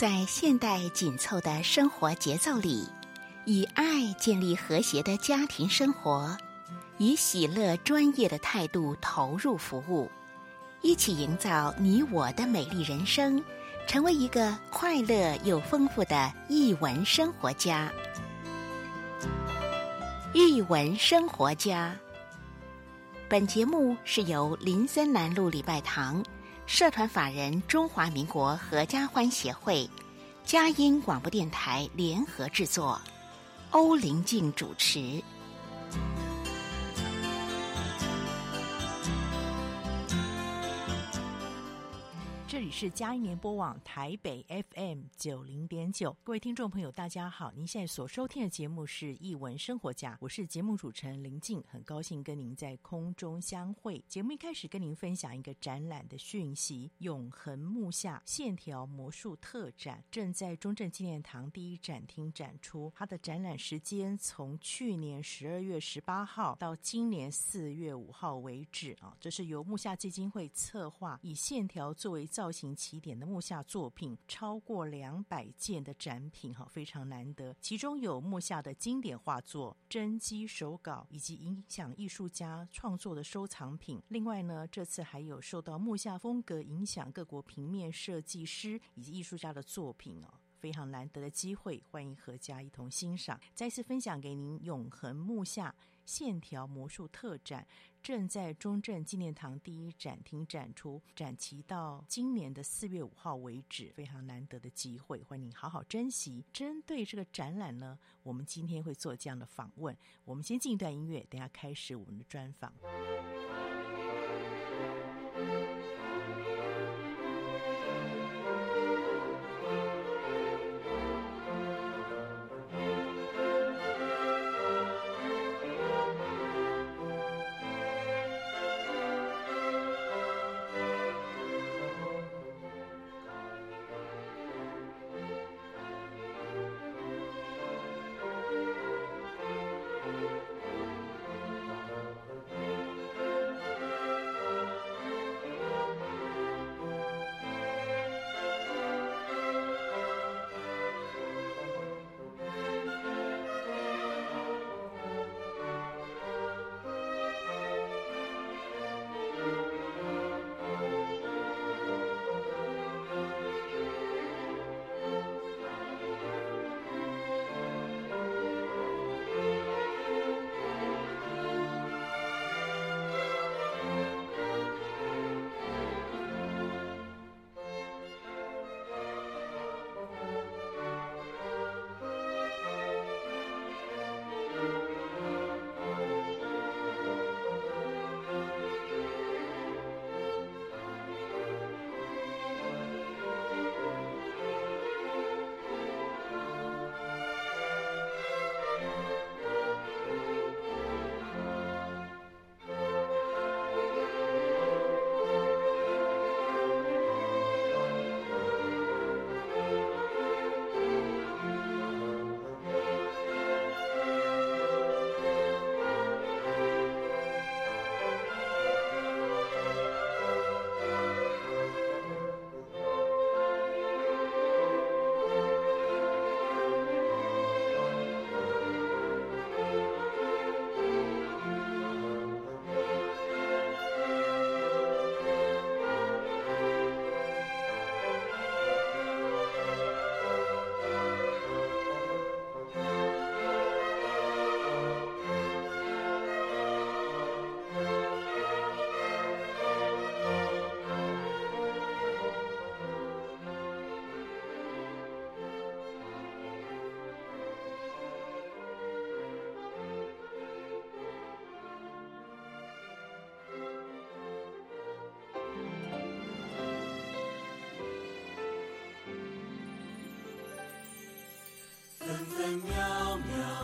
在现代紧凑的生活节奏里，以爱建立和谐的家庭生活，以喜乐专业的态度投入服务，一起营造你我的美丽人生，成为一个快乐又丰富的译文生活家。译文生活家。本节目是由林森南路礼拜堂社团法人中华民国合家欢协会、佳音广播电台联合制作，欧灵静主持。是佳音联播网台北 FM 九零点九，各位听众朋友，大家好！您现在所收听的节目是《艺文生活家》，我是节目主持人林静，很高兴跟您在空中相会。节目一开始跟您分享一个展览的讯息：永恒木下线条魔术特展正在中正纪念堂第一展厅展出。它的展览时间从去年十二月十八号到今年四月五号为止啊，这是由木下基金会策划，以线条作为造。型行起点的木下作品超过两百件的展品，哈，非常难得。其中有木下的经典画作、真迹手稿以及影响艺术家创作的收藏品。另外呢，这次还有受到木下风格影响各国平面设计师以及艺术家的作品哦，非常难得的机会，欢迎阖家一同欣赏。再次分享给您永恒木下。线条魔术特展正在中正纪念堂第一展厅展出，展期到今年的四月五号为止，非常难得的机会，欢迎你好好珍惜。针对这个展览呢，我们今天会做这样的访问。我们先进一段音乐，等下开始我们的专访。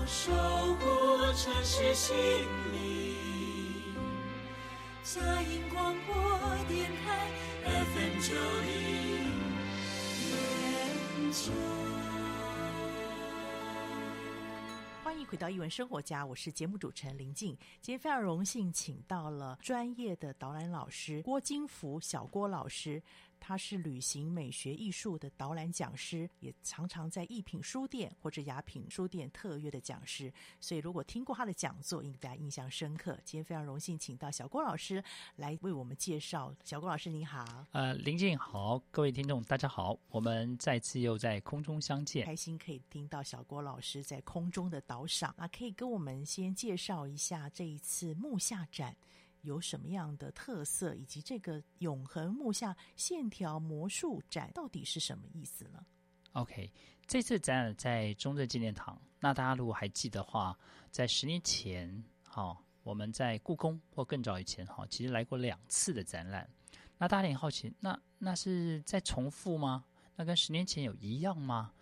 城市心灵，佳音广播电台 FM 九零。欢迎回到一文生活家，我是节目主持人林静。今天非常荣幸，请到了专业的导览老师郭金福小郭老师。他是旅行美学艺术的导览讲师，也常常在艺品书店或者雅品书店特约的讲师。所以，如果听过他的讲座，应该印象深刻。今天非常荣幸请到小郭老师来为我们介绍。小郭老师，你好。呃，林静好，各位听众大家好，我们再次又在空中相见，开心可以听到小郭老师在空中的导赏啊，可以跟我们先介绍一下这一次木下展。有什么样的特色，以及这个永恒木下线条魔术展到底是什么意思呢？OK，这次展览在中正纪念堂。那大家如果还记得话，在十年前，哈、我们在故宫或更早以前，哈，其实来过两次的展览。那大家很好奇，那那是在重复吗？那跟十年前有一样吗？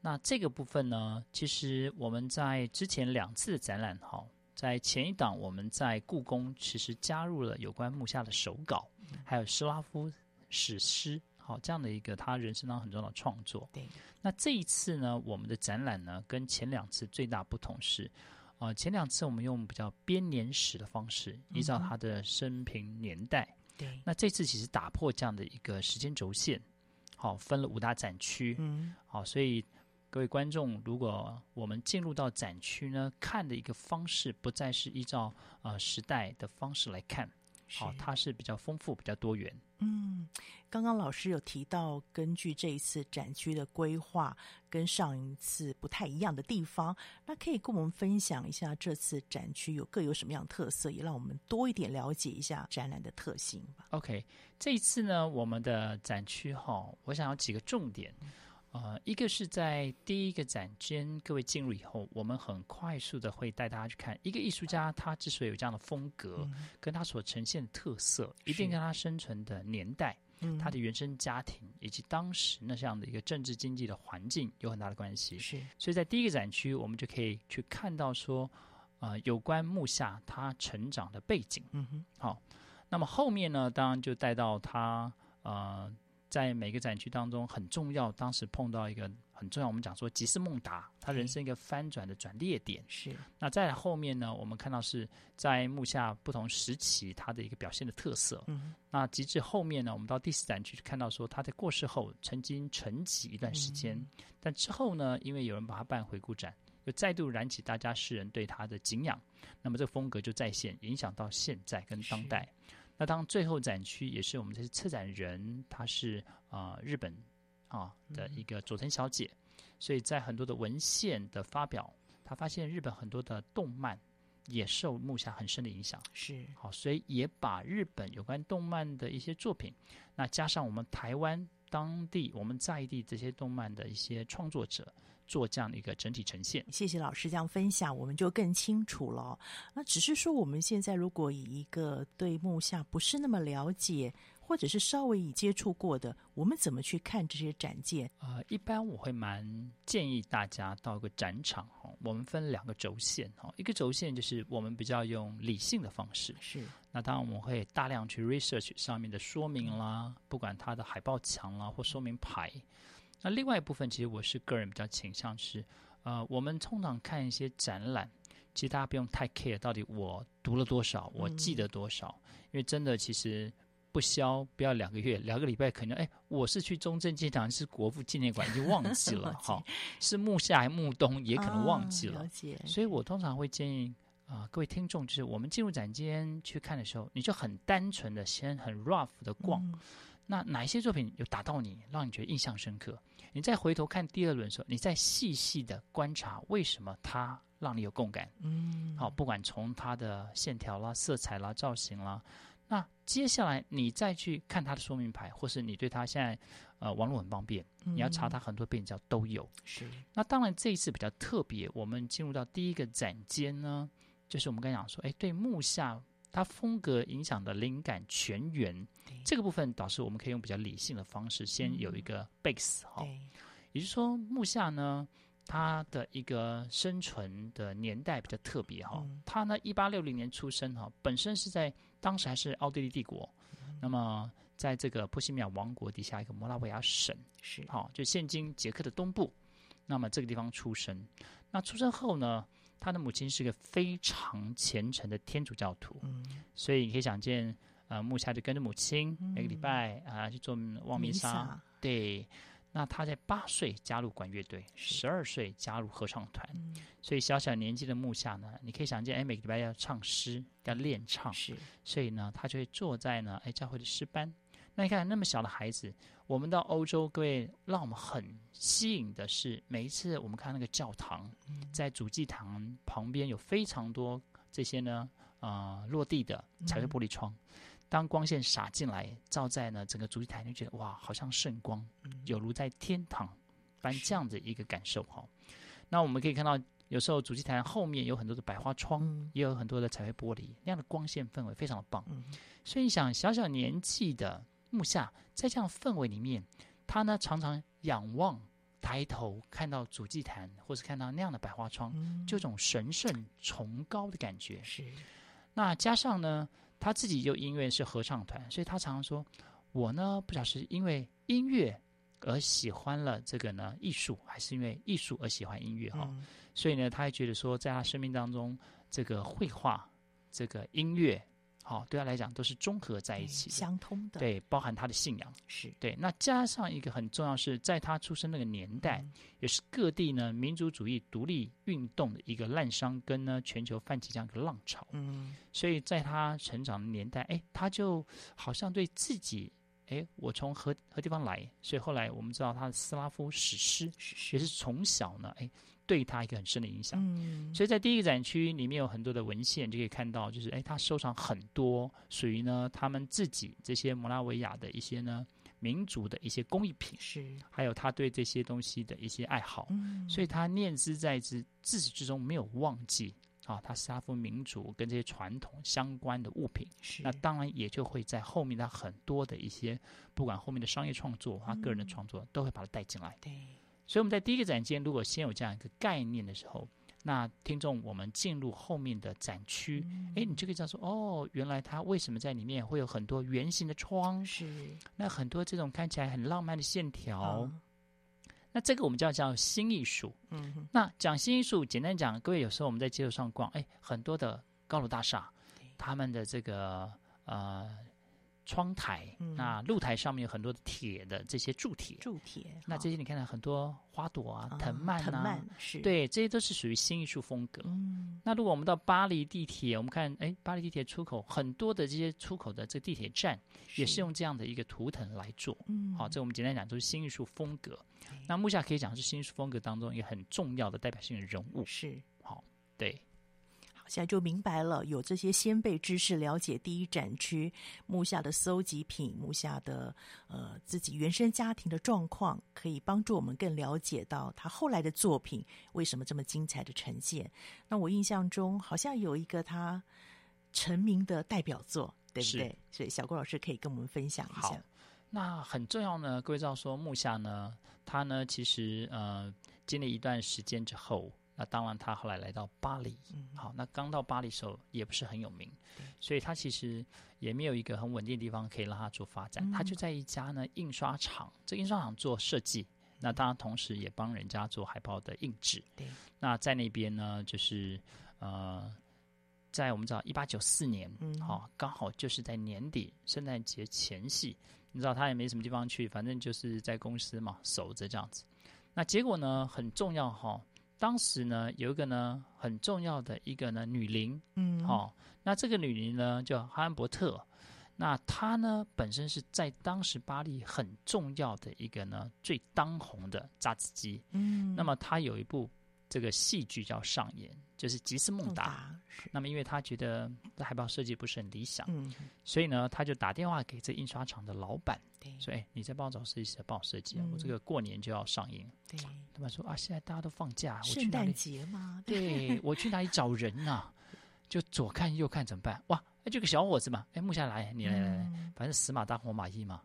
那这个部分呢，其实我们在之前两次的展览，哈。在前一档，我们在故宫其实加入了有关木下的手稿，还有斯拉夫史诗，好这样的一个他人生当中很重要的创作。对，那这一次呢，我们的展览呢，跟前两次最大不同是，啊、呃，前两次我们用比较编年史的方式，依照他的生平年代。对、嗯，那这次其实打破这样的一个时间轴线，好，分了五大展区。嗯，好，所以。各位观众，如果我们进入到展区呢，看的一个方式不再是依照呃时代的方式来看，好、哦，它是比较丰富、比较多元。嗯，刚刚老师有提到，根据这一次展区的规划跟上一次不太一样的地方，那可以跟我们分享一下这次展区有各有什么样的特色，也让我们多一点了解一下展览的特性吧。OK，这一次呢，我们的展区哈、哦，我想要几个重点。嗯呃，一个是在第一个展间，各位进入以后，我们很快速的会带大家去看一个艺术家，他之所以有这样的风格，嗯、跟他所呈现的特色，一定跟他生存的年代、他的原生家庭以及当时那这样的一个政治经济的环境有很大的关系。是，所以在第一个展区，我们就可以去看到说，呃，有关木下他成长的背景。嗯哼，好，那么后面呢，当然就带到他呃。在每个展区当中很重要，当时碰到一个很重要，我们讲说吉斯孟达他人生一个翻转的转捩点。是。那在后面呢，我们看到是在幕下不同时期他的一个表现的特色。嗯。那直至后面呢，我们到第四展区看到说他在过世后曾经沉寂一段时间，嗯，但之后呢，因为有人把他办回顾展，又再度燃起大家世人对他的敬仰，那么这个风格就再现，影响到现在跟当代。那当最后展区也是我们这次策展人，他是啊、呃、日本啊的一个佐藤小姐，所以在很多的文献的发表，他发现日本很多的动漫也受木下很深的影响，是好，所以也把日本有关动漫的一些作品，那加上我们台湾当地我们在地这些动漫的一些创作者。做这样的一个整体呈现，谢谢老师这样分享，我们就更清楚了。那只是说，我们现在如果以一个对木下不是那么了解，或者是稍微已接触过的，我们怎么去看这些展件？呃，一般我会蛮建议大家到一个展场哈，我们分两个轴线哈，一个轴线就是我们比较用理性的方式，是。那当然我们会大量去 research 上面的说明啦，不管它的海报墙啦或说明牌。那另外一部分，其实我是个人比较倾向是，呃，我们通常看一些展览，其实大家不用太 care 到底我读了多少，我记得多少，嗯、因为真的其实不消不要两个月，两个礼拜可能，哎，我是去中正纪念堂，是国父纪念馆，已经忘记了，哈，是木下还木东，也可能忘记了，啊、了解。所以我通常会建议啊、呃，各位听众，就是我们进入展间去看的时候，你就很单纯的先很 rough 的逛。嗯那哪一些作品有打到你，让你觉得印象深刻？你再回头看第二轮的时候，你再细细的观察为什么它让你有共感。嗯，好，不管从它的线条啦、色彩啦、造型啦，那接下来你再去看它的说明牌，或是你对它现在呃网络很方便，你要查它很多变焦都有。是。那当然这一次比较特别，我们进入到第一个展间呢，就是我们刚才讲说，哎，对木下。它风格影响的灵感泉源，这个部分导致我们可以用比较理性的方式，先有一个 base 哈、嗯，也就是说木下呢，他的一个生存的年代比较特别哈，他呢一八六零年出生哈，本身是在当时还是奥地利帝国，嗯、那么在这个波西米亚王国底下一个摩拉维亚省是。好，就现今捷克的东部，那么这个地方出生，那出生后呢？他的母亲是个非常虔诚的天主教徒，嗯，所以你可以想见，呃，木下就跟着母亲、嗯、每个礼拜啊、呃、去做望弥撒。对，那他在八岁加入管乐队，十二岁加入合唱团、嗯，所以小小年纪的木下呢，你可以想见，哎，每个礼拜要唱诗，要练唱，是，所以呢，他就会坐在呢，哎，教会的诗班。那你看那么小的孩子，我们到欧洲，各位让我们很吸引的是，每一次我们看那个教堂，在主祭坛旁边有非常多这些呢，啊、呃，落地的彩绘玻璃窗，当光线洒进来，照在呢整个主祭坛，就觉得哇，好像圣光，有如在天堂般这样的一个感受哈。那我们可以看到，有时候主祭坛后面有很多的百花窗，也有很多的彩绘玻璃，那样的光线氛围非常的棒。所以你想，小小年纪的。木下在这样氛围里面，他呢常常仰望、抬头看到主祭坛，或是看到那样的百花窗，嗯、就这种神圣崇高的感觉。是。那加上呢，他自己又因为是合唱团，所以他常常说：“我呢不晓得是因为音乐而喜欢了这个呢艺术，还是因为艺术而喜欢音乐？”哈、嗯。所以呢，他还觉得说，在他生命当中，这个绘画、这个音乐。好，对他来讲都是综合在一起，相通的。对，包含他的信仰是对。那加上一个很重要是，在他出生那个年代，嗯、也是各地呢民族主义独立运动的一个滥觴跟呢全球泛起这样一个浪潮。嗯，所以在他成长的年代，哎，他就好像对自己，哎，我从何何地方来？所以后来我们知道他的斯拉夫史诗，也是从小呢，哎。对他一个很深的影响，嗯，所以在第一个展区里面有很多的文献，就可以看到，就是哎，他收藏很多属于呢他们自己这些摩拉维亚的一些呢民族的一些工艺品，是，还有他对这些东西的一些爱好，嗯，所以他念之在之，自始至终没有忘记啊，他斯拉夫民族跟这些传统相关的物品，是，那当然也就会在后面他很多的一些，不管后面的商业创作，他个人的创作，都会把它带进来，对。所以我们在第一个展间，如果先有这样一个概念的时候，那听众我们进入后面的展区，哎、嗯，你就可以知道说，哦，原来它为什么在里面会有很多圆形的窗，是那很多这种看起来很浪漫的线条。嗯、那这个我们叫叫新艺术。嗯，那讲新艺术，简单讲，各位有时候我们在街头上逛，哎，很多的高楼大厦，他们的这个呃。窗台，那露台上面有很多的铁的这些铸铁，铸铁。那这些你看到很多花朵啊，啊藤蔓啊，藤蔓是对，这些都是属于新艺术风格。嗯。那如果我们到巴黎地铁，我们看，哎，巴黎地铁出口很多的这些出口的这地铁站，也是用这样的一个图腾来做。嗯。好，这我们简单讲，就是新艺术风格。那木下可以讲是新艺术风格当中一个很重要的代表性的人物。是。好，对。现在就明白了，有这些先辈知识，了解第一展区木下的搜集品，木下的呃自己原生家庭的状况，可以帮助我们更了解到他后来的作品为什么这么精彩的呈现。那我印象中好像有一个他成名的代表作，对不对？所以小郭老师可以跟我们分享一下。那很重要呢。各位知道说木下呢，他呢其实呃经历一段时间之后。那当然，他后来来到巴黎，嗯、好，那刚到巴黎的时候也不是很有名，所以他其实也没有一个很稳定的地方可以让他做发展。嗯、他就在一家呢印刷厂，这印刷厂做设计，那当然同时也帮人家做海报的印制。对，那在那边呢，就是呃，在我们知道一八九四年，嗯，好，刚好就是在年底圣诞节前夕，你知道他也没什么地方去，反正就是在公司嘛守着这样子。那结果呢很重要哈。当时呢，有一个呢很重要的一个呢女伶，嗯，好、哦，那这个女伶呢叫哈恩伯特，那她呢本身是在当时巴黎很重要的一个呢最当红的榨汁机，嗯，那么她有一部这个戏剧叫上演，就是《吉斯孟达》，那么因为他觉得这海报设计不是很理想，嗯，所以呢，他就打电话给这印刷厂的老板。所以，哎，你再帮我找设计师帮我设计啊！我这个过年就要上映。对，他们说啊，现在大家都放假，我去哪里？圣诞节吗？对，我去哪里找人呐、啊？就左看右看怎么办？哇，哎，就个小伙子嘛，哎，木下来，你来来来，反正死马当活马医嘛。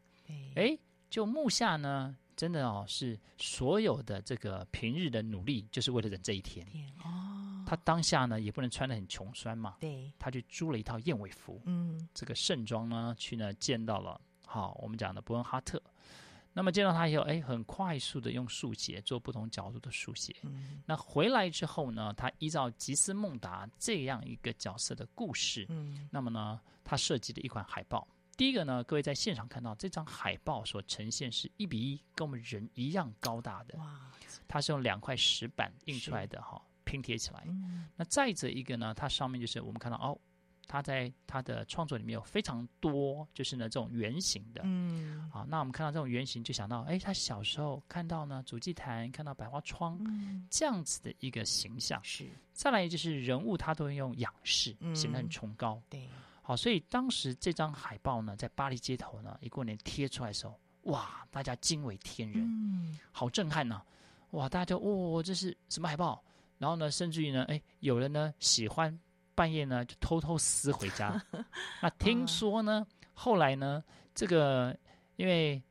哎，就木下呢，真的哦，是所有的这个平日的努力，就是为了等这一天。哦，他当下呢也不能穿的很穷酸嘛，对，他就租了一套燕尾服，嗯，这个盛装呢去呢见到了。好，我们讲的伯恩哈特，那么见到他以后，哎，很快速的用速写做不同角度的速写。嗯。那回来之后呢，他依照吉斯孟达这样一个角色的故事，嗯，那么呢，他设计了一款海报。第一个呢，各位在现场看到这张海报所呈现是一比一，跟我们人一样高大的。哇！它是用两块石板印出来的哈，拼贴起来。嗯、那再者一个呢，它上面就是我们看到哦，它在它的创作里面有非常多，就是呢这种圆形的。嗯。好，那我们看到这种圆形，就想到哎，他小时候看到呢主祭坛，看到百花窗、嗯、这样子的一个形象。是。再来就是人物，他都会用仰视，显得很崇高。嗯、对。好，所以当时这张海报呢，在巴黎街头呢，一过年贴出来的时候，哇，大家惊为天人，嗯，好震撼呐、啊，哇，大家就哦，这是什么海报？然后呢，甚至于呢，哎，有人呢喜欢半夜呢就偷偷撕回家。那听 说呢，后来呢，这个因为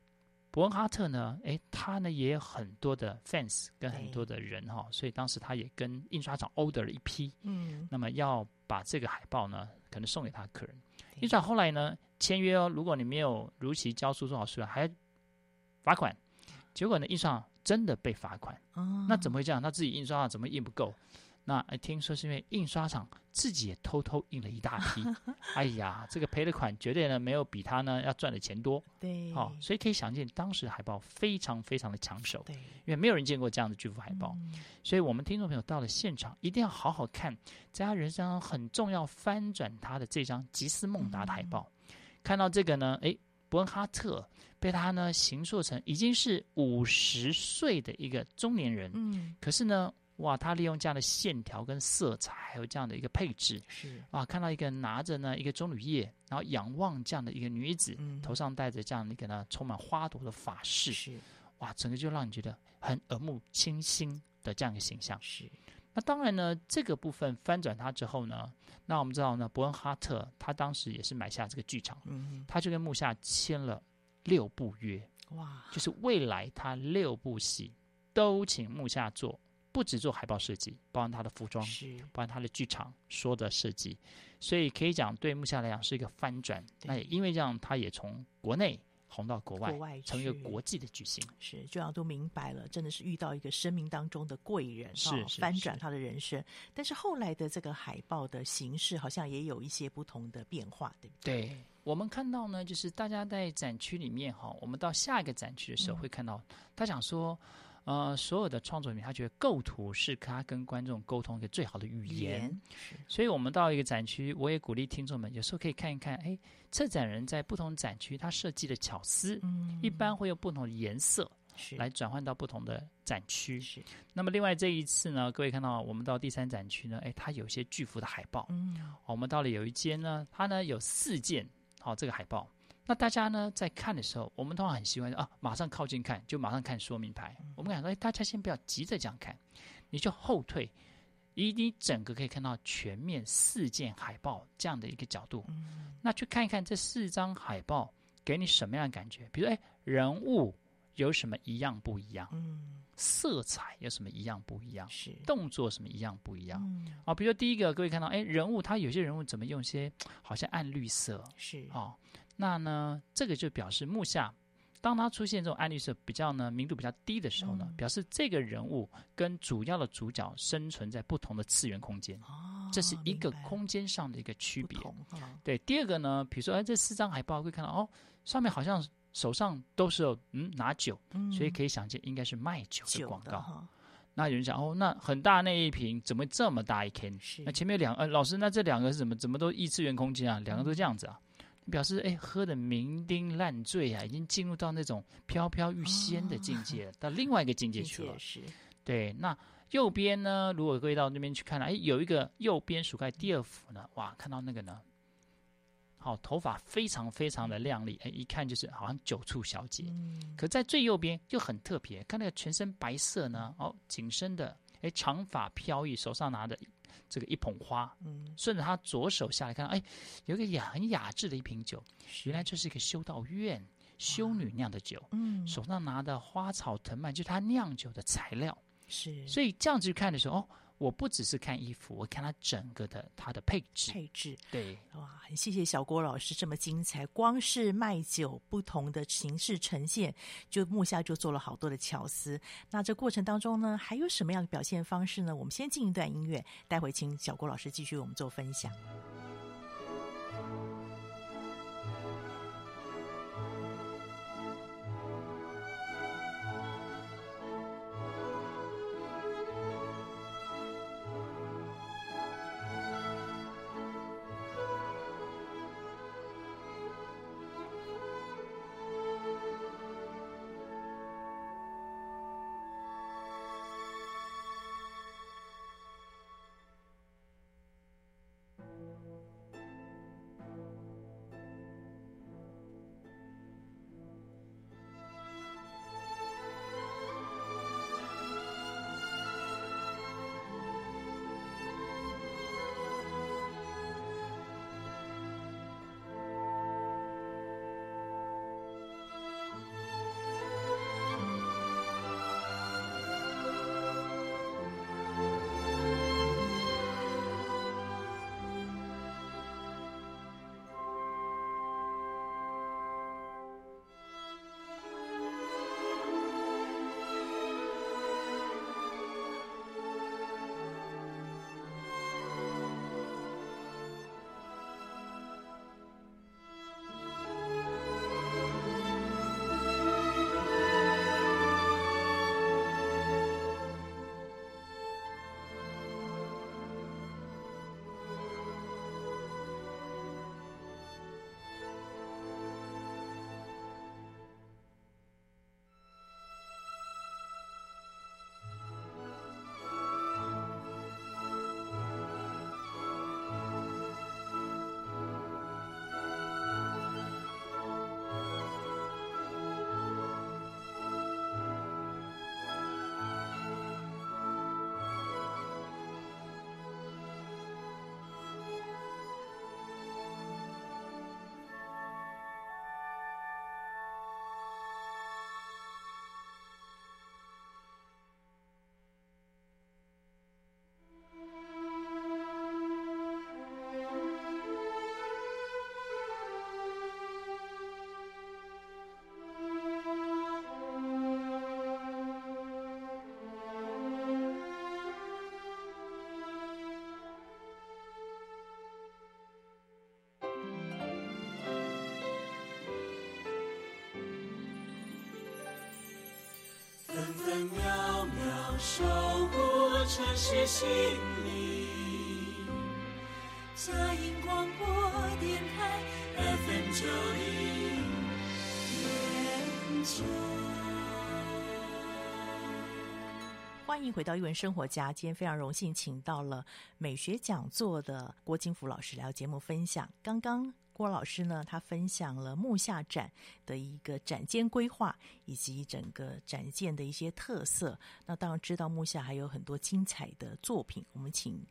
伯恩哈特呢，哎，他呢也有很多的 fans 跟很多的人哈，所以当时他也跟印刷厂 order 了一批，嗯，那么要把这个海报呢。可能送给他的客人，印刷后来呢签约哦，如果你没有如期交出多少数量，还罚款。结果呢，印刷真的被罚款。哦，那怎么会这样？他自己印刷上怎么印不够？那听说是因为印刷厂自己也偷偷印了一大批，哎呀，这个赔的款绝对呢没有比他呢要赚的钱多。对，好，所以可以想见当时海报非常非常的抢手，对，因为没有人见过这样的巨幅海报，嗯，所以我们听众朋友到了现场一定要好好看，在他人生很重要翻转他的这张吉斯孟达的海报，嗯，看到这个呢，哎，伯恩哈特被他呢形塑成已经是五十岁的一个中年人，嗯，可是呢。哇，他利用这样的线条跟色彩，还有这样的一个配置，是啊，看到一个拿着呢一个棕榈叶，然后仰望这样的一个女子，嗯、头上戴着这样的一个呢充满花朵的发饰，是哇，整个就让你觉得很耳目清新的这样一个形象。是那当然呢，这个部分翻转它之后呢，那我们知道呢，伯恩哈特他当时也是买下这个剧场，嗯，他就跟木下签了六部约，哇，就是未来他六部戏都请木下做。不只做海报设计，包含他的服装，是包含他的剧场说的设计，所以可以讲对木下来讲是一个翻转。那也因为这样，他也从国内红到国外，国外成为一个国际的巨星。是，就像都明白了，真的是遇到一个生命当中的贵人，是，是翻转他的人生。但是后来的这个海报的形式好像也有一些不同的变化，对不对？对，我们看到呢，就是大家在展区里面哈，我们到下一个展区的时候会看到，嗯、他想说。呃，所有的创作里面，他觉得构图是他跟观众沟通一个最好的语言。所以，我们到一个展区，我也鼓励听众们，有时候可以看一看，哎，策展人在不同展区他设计的巧思，嗯，一般会有不同的颜色来转换到不同的展区。是。那么，另外这一次呢，各位看到我们到第三展区呢，哎，它有些巨幅的海报。嗯。我们到了有一间呢，它呢有四件，好，这个海报。那大家呢在看的时候，我们通常很习惯啊，马上靠近看，就马上看说明牌。嗯、我们想说，哎，大家先不要急着这样看，你就后退，以你整个可以看到全面四件海报这样的一个角度，嗯、那去看一看这四张海报给你什么样的感觉？比如，哎，人物有什么一样不一样？嗯，色彩有什么一样不一样？是动作什么一样不一样？嗯、啊，比如说第一个，各位看到，哎，人物他有些人物怎么用些好像暗绿色？是啊。那呢，这个就表示木下，当他出现这种暗绿色比较呢明度比较低的时候呢，嗯、表示这个人物跟主要的主角生存在不同的次元空间，哦、这是一个空间上的一个区别。哦、对，第二个呢，比如说，哎，这四张海报会看到哦，上面好像手上都是有嗯拿酒，嗯、所以可以想见应该是卖酒的广告。哦、那有人讲哦，那很大那一瓶怎么这么大一瓶？是那前面两呃老师，那这两个是怎么怎么都异次元空间啊？两个都这样子啊？嗯表示哎，喝的酩酊烂醉啊，已经进入到那种飘飘欲仙的境界，哦、到另外一个境界去了。是，对。那右边呢？如果各位到那边去看了，哎，有一个右边数开第二幅呢，哇，看到那个呢，好，头发非常非常的亮丽，哎，一看就是好像九处小姐。嗯、可在最右边又很特别，看那个全身白色呢，哦，紧身的，哎，长发飘逸，手上拿的。这个一捧花，嗯，顺着他左手下来看，哎，有一个雅很雅致的一瓶酒，原来这是一个修道院修女酿的酒，嗯，手上拿的花草藤蔓就是他酿酒的材料，是，所以这样子去看的时候，哦。我不只是看衣服，我看它整个的它的配置。配置对，哇，很谢谢小郭老师这么精彩。光是卖酒不同的形式呈现，就木下就做了好多的巧思。那这过程当中呢，还有什么样的表现方式呢？我们先进一段音乐，待会请小郭老师继续为我们做分享。分秒秒守护城市心灵。佳音广播电台 FM 九零点九。欢迎回到《一文生活家》，今天非常荣幸请到了美学讲座的郭金福老师来到节目分享。刚刚。郭老师呢，他分享了木下展的一个展间规划，以及整个展件的一些特色。那当然知道木下还有很多精彩的作品，我们请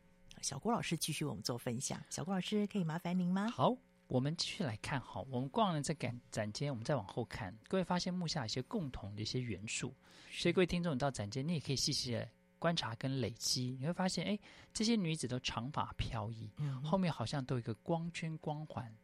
小郭老师继续为我们做分享。小郭老师，可以麻烦您吗？好，我们继续来看。好，我们逛了这展展间，我们再往后看，各位发现木下有一些共同的一些元素。所以各位听众，你到展间，你也可以细细的观察跟累积，你会发现，哎，这些女子都长发飘逸，嗯，后面好像都有一个光圈光环。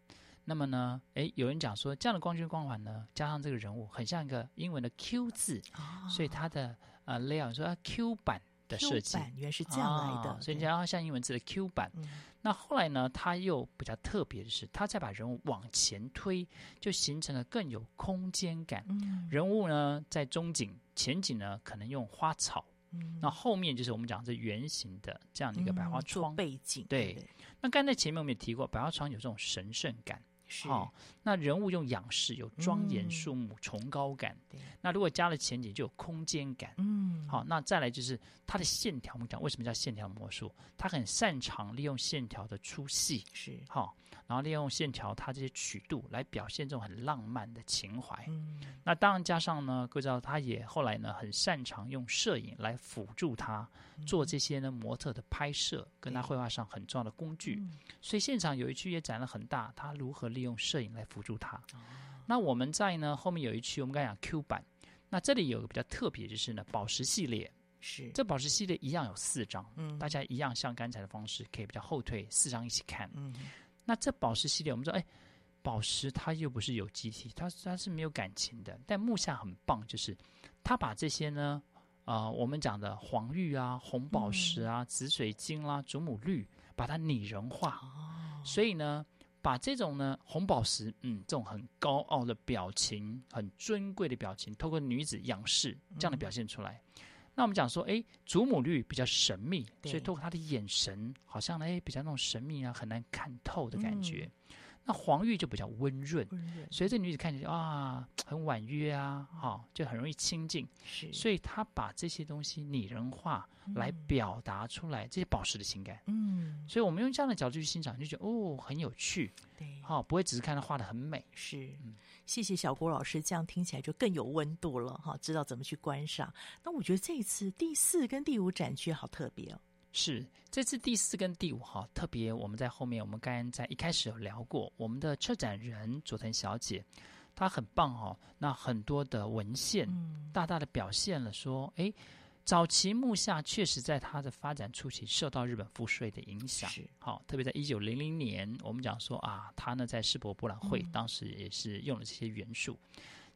那么呢，哎，有人讲说，这样的光圈光环呢，加上这个人物，很像一个英文的 Q 字，哦、所以它的呃 layout 说 Q 版的设计，原来是这样来的，哦、所以你要像英文字的 Q 版。嗯、那后来呢，它又比较特别的是，它再把人物往前推，就形成了更有空间感。嗯、人物呢，在中景、前景呢，可能用花草。嗯、那后面就是我们讲这圆形的这样的一个百花窗、嗯、背景。对，对那刚才前面我们也提过，百花窗有这种神圣感。好、哦，那人物用仰视，有庄严肃穆、崇高感。那如果加了前景，就有空间感。嗯，好，那再来就是它的线条。我们讲为什么叫线条魔术？它很擅长利用线条的粗细。是，好、哦，然后利用线条它这些曲度来表现这种很浪漫的情怀。嗯，那当然加上呢，各位知道，他也后来呢很擅长用摄影来辅助他做这些呢模特的拍摄，跟他绘画上很重要的工具。嗯、所以现场有一区也展了很大，他如何利用摄影来辅助他。哦、那我们在呢后面有一区，我们刚才讲 Q 版。那这里有个比较特别，就是呢宝石系列。是这宝石系列一样有四张，嗯，大家一样像刚才的方式，可以比较后退四张一起看。嗯，那这宝石系列，我们说，哎，宝石它又不是有机体，它它是没有感情的。但木下很棒，就是他把这些呢，啊、呃，我们讲的黄玉啊、红宝石啊、嗯、紫水晶啦、啊、祖母绿，把它拟人化。哦，所以呢。把这种呢红宝石，嗯，这种很高傲的表情，很尊贵的表情，透过女子仰视这样的表现出来。嗯、那我们讲说，哎，祖母绿比较神秘，所以透过她的眼神，好像呢，哎，比较那种神秘啊，很难看透的感觉。嗯那黄玉就比较温润，温润，所以这女子看起来啊，很婉约啊，哈、哦，就很容易亲近。是，所以她把这些东西拟人化来表达出来，嗯、这些宝石的情感。嗯，所以我们用这样的角度去欣赏，就觉得哦，很有趣。对，好、哦，不会只是看她画的很美。是，嗯、谢谢小郭老师，这样听起来就更有温度了哈，知道怎么去观赏。那我觉得这一次第四跟第五展区好特别哦。是这次第四跟第五哈，特别我们在后面，我们刚刚在一开始有聊过，我们的策展人佐藤小姐，她很棒哦。那很多的文献，大大的表现了说，哎、嗯，早期木下确实在它的发展初期受到日本赋税的影响，是。好，特别在一九零零年，我们讲说啊，他呢在世博博览会、嗯、当时也是用了这些元素。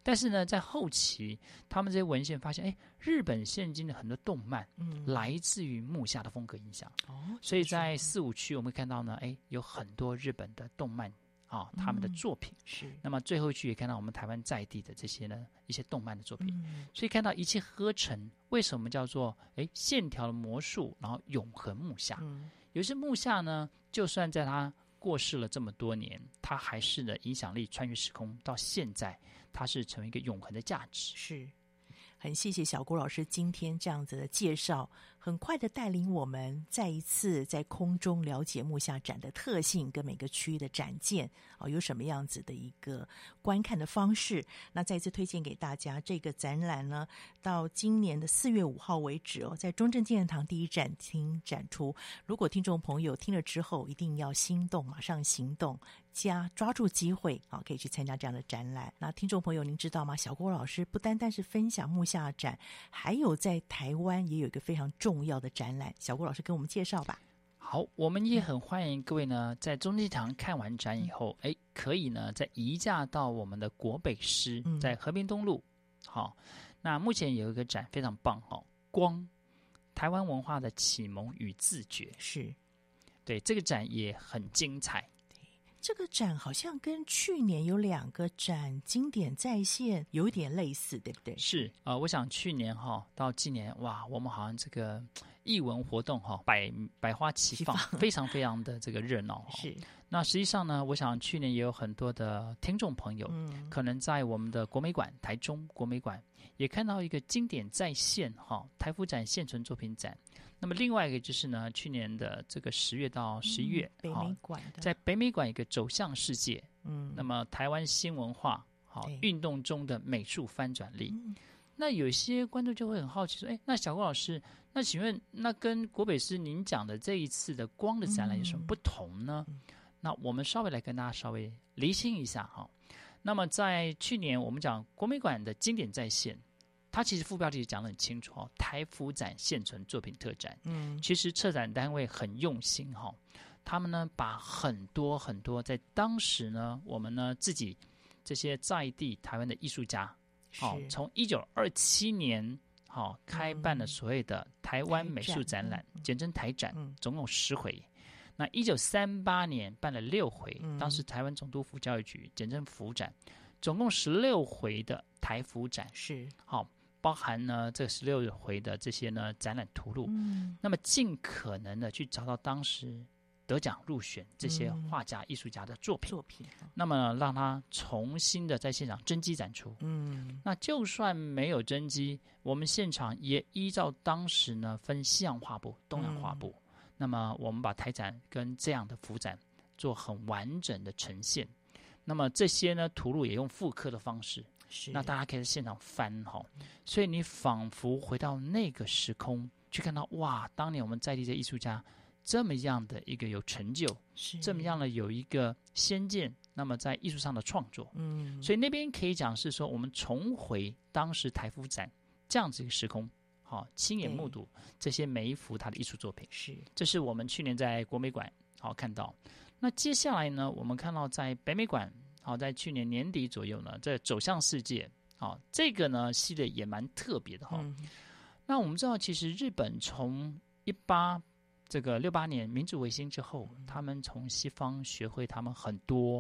但是呢，在后期，他们这些文献发现，哎，日本现今的很多动漫，嗯，来自于木下的风格影响。哦，所以在四五区，我们看到呢，哎，有很多日本的动漫啊、哦，他们的作品。是。那么最后一区也看到我们台湾在地的这些呢，一些动漫的作品。嗯。所以看到一气呵成，为什么叫做哎线条的魔术，然后永恒木下？嗯。有些木下呢，就算在他过世了这么多年，他还是呢影响力穿越时空到现在。它是成为一个永恒的价值，是很谢谢小郭老师今天这样子的介绍。很快的带领我们再一次在空中了解木下展的特性跟每个区域的展件啊，有什么样子的一个观看的方式。那再次推荐给大家这个展览呢，到今年的四月五号为止哦，在中正纪念堂第一展厅展出。如果听众朋友听了之后一定要心动，马上行动，加抓住机会啊，可以去参加这样的展览。那听众朋友您知道吗？小郭老师不单单是分享木下展，还有在台湾也有一个非常重。要的展览，小郭老师给我们介绍吧。好，我们也很欢迎各位呢，在中正堂看完展以后，哎，可以呢再移驾到我们的国北师，在和平东路。好，那目前有一个展非常棒哦，光台湾文化的启蒙与自觉，是对这个展也很精彩。这个展好像跟去年有两个展经典再现有点类似，对不对？是啊、呃，我想去年哈到今年哇，我们好像这个艺文活动哈百百花齐放，非常非常的这个热闹。是。那实际上呢，我想去年也有很多的听众朋友，嗯，可能在我们的国美馆台中国美馆也看到一个经典再现哈台福展现存作品展。那么另外一个就是呢，去年的这个十月到十一月，嗯、北美馆在北美馆一个走向世界，嗯，那么台湾新文化，好运动中的美术翻转力。嗯、那有些观众就会很好奇说，哎，那小郭老师，那请问那跟国北师您讲的这一次的光的展览有什么不同呢？嗯、那我们稍微来跟大家稍微厘清一下哈。那么在去年我们讲国美馆的经典再现。它其实副标题讲得很清楚哦，台服展现存作品特展。嗯，其实策展单位很用心哈，他们呢把很多很多在当时呢，我们呢自己这些在地台湾的艺术家，好，从一九二七年好开办了所谓的台湾美术展览，简称台展，总共十回。那一九三八年办了六回，当时台湾总督府教育局简称府展，总共十六回的台福展是好。包含呢这十六回的这些呢展览图录，嗯，那么尽可能的去找到当时得奖入选这些画家、艺术家的作品，作品，那么让他重新的在现场真机展出，嗯，那就算没有真机，我们现场也依照当时呢分西洋画布、东洋画布，那么我们把台展跟这样的幅展做很完整的呈现，那么这些呢图录也用复刻的方式。是。那大家可以在现场翻哈，所以你仿佛回到那个时空，去看到哇，当年我们在地的艺术家这么样的一个有成就，是。这么样的有一个先见，那么在艺术上的创作，嗯，所以那边可以讲是说，我们重回当时台福展这样子一个时空，好，亲眼目睹这些每一幅他的艺术作品，是，这是我们去年在国美馆好看到，那接下来呢，我们看到在北美馆。好，在去年年底左右呢，在走向世界，好，这个呢系列也蛮特别的哈。嗯、那我们知道，其实日本从一八这个六八年明治维新之后，他们从西方学会他们很多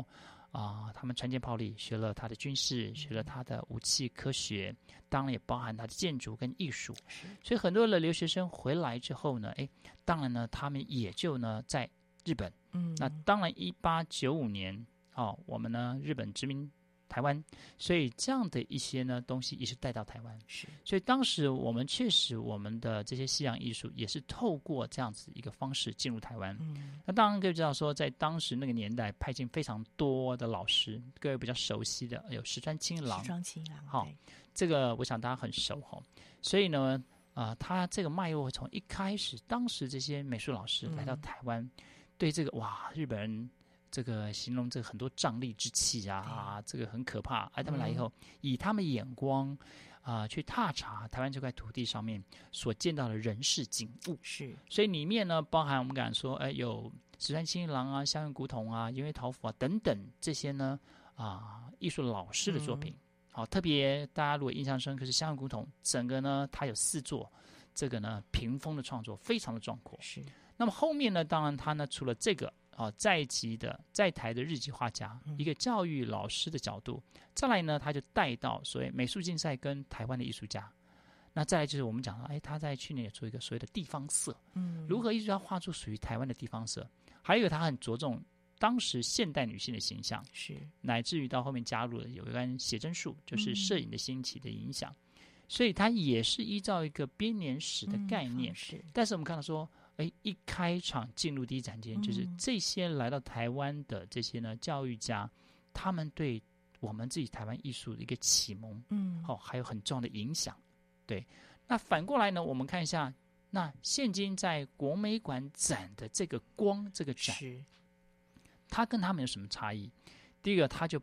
啊、呃，他们船舰炮力，学了他的军事，学了他的武器科学，当然也包含他的建筑跟艺术。所以很多的留学生回来之后呢，哎，当然呢，他们也就呢在日本。嗯，那当然一八九五年。哦，我们呢，日本殖民台湾，所以这样的一些呢东西也是带到台湾。是，所以当时我们确实，我们的这些西洋艺术也是透过这样子一个方式进入台湾。嗯，那当然各位知道说，在当时那个年代，派进非常多的老师，各位比较熟悉的有石川清郎。石川清郎，好，这个我想大家很熟哈。所以呢，啊、呃，他这个脉络从一开始，当时这些美术老师来到台湾，嗯、对这个哇，日本人。这个形容这个很多瘴疠之气啊，啊，这个很可怕。哎，他们来以后，以他们眼光啊、呃，去踏查台湾这块土地上面所见到的人事景物，是。所以里面呢，包含我们敢说，哎，有石川清郎啊、香原古桶啊、因为桃甫啊等等这些呢啊、呃，艺术老师的作品。嗯、好，特别大家如果印象深刻是香原古桶，整个呢，它有四座，这个呢屏风的创作非常的壮阔。是。那么后面呢，当然它呢除了这个。啊，在籍的在台的日籍画家，一个教育老师的角度，再来呢，他就带到所谓美术竞赛跟台湾的艺术家。那再来就是我们讲到，哎，他在去年也做一个所谓的地方色，嗯，如何艺术家画出属于台湾的地方色？还有他很着重当时现代女性的形象，是乃至于到后面加入了有关写真术，就是摄影的兴起的影响，所以他也是依照一个编年史的概念，是。但是我们看到说。哎，一开场进入第一展间，就是这些来到台湾的这些呢教育家，他们对我们自己台湾艺术的一个启蒙，嗯，好、哦，还有很重要的影响。对，那反过来呢，我们看一下，那现今在国美馆展的这个光这个展，它跟他们有什么差异？第一个，它就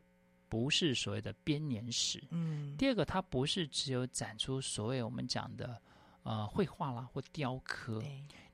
不是所谓的编年史，嗯；第二个，它不是只有展出所谓我们讲的呃绘画啦或雕刻。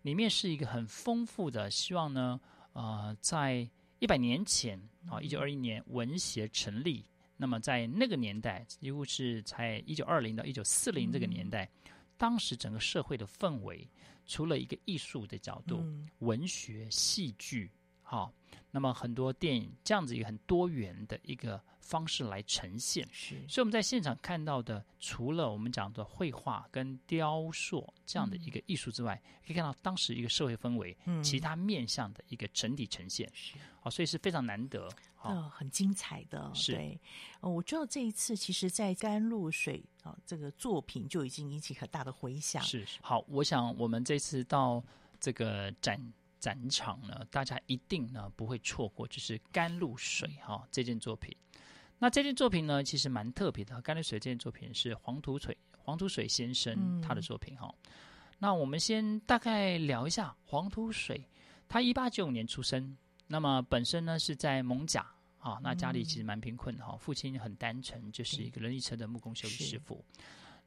里面是一个很丰富的，希望呢，呃，在一百年前啊，一九二一年文协成立，那么在那个年代，几乎是在一九二零到一九四零这个年代，嗯、当时整个社会的氛围，除了一个艺术的角度，嗯、文学、戏剧，好，那么很多电影这样子一个很多元的一个方式来呈现，是。所以我们在现场看到的，除了我们讲的绘画跟雕塑这样的一个艺术之外，嗯、可以看到当时一个社会氛围，嗯、其他面向的一个整体呈现，是。好，所以是非常难得，呃，很精彩的。是对，呃，我知道这一次其实，在甘露水啊、呃、这个作品就已经引起很大的回响。是，是。好，我想我们这次到这个展。展场呢，大家一定呢不会错过，就是《甘露水》哈、哦、这件作品。那这件作品呢，其实蛮特别的，《甘露水》这件作品是黄土水黄土水先生他的作品哈、嗯哦。那我们先大概聊一下黄土水，他一八九五年出生，那么本身呢是在蒙甲啊，那家里其实蛮贫困哈、哦，父亲很单纯，就是一个人力车的木工修理师傅。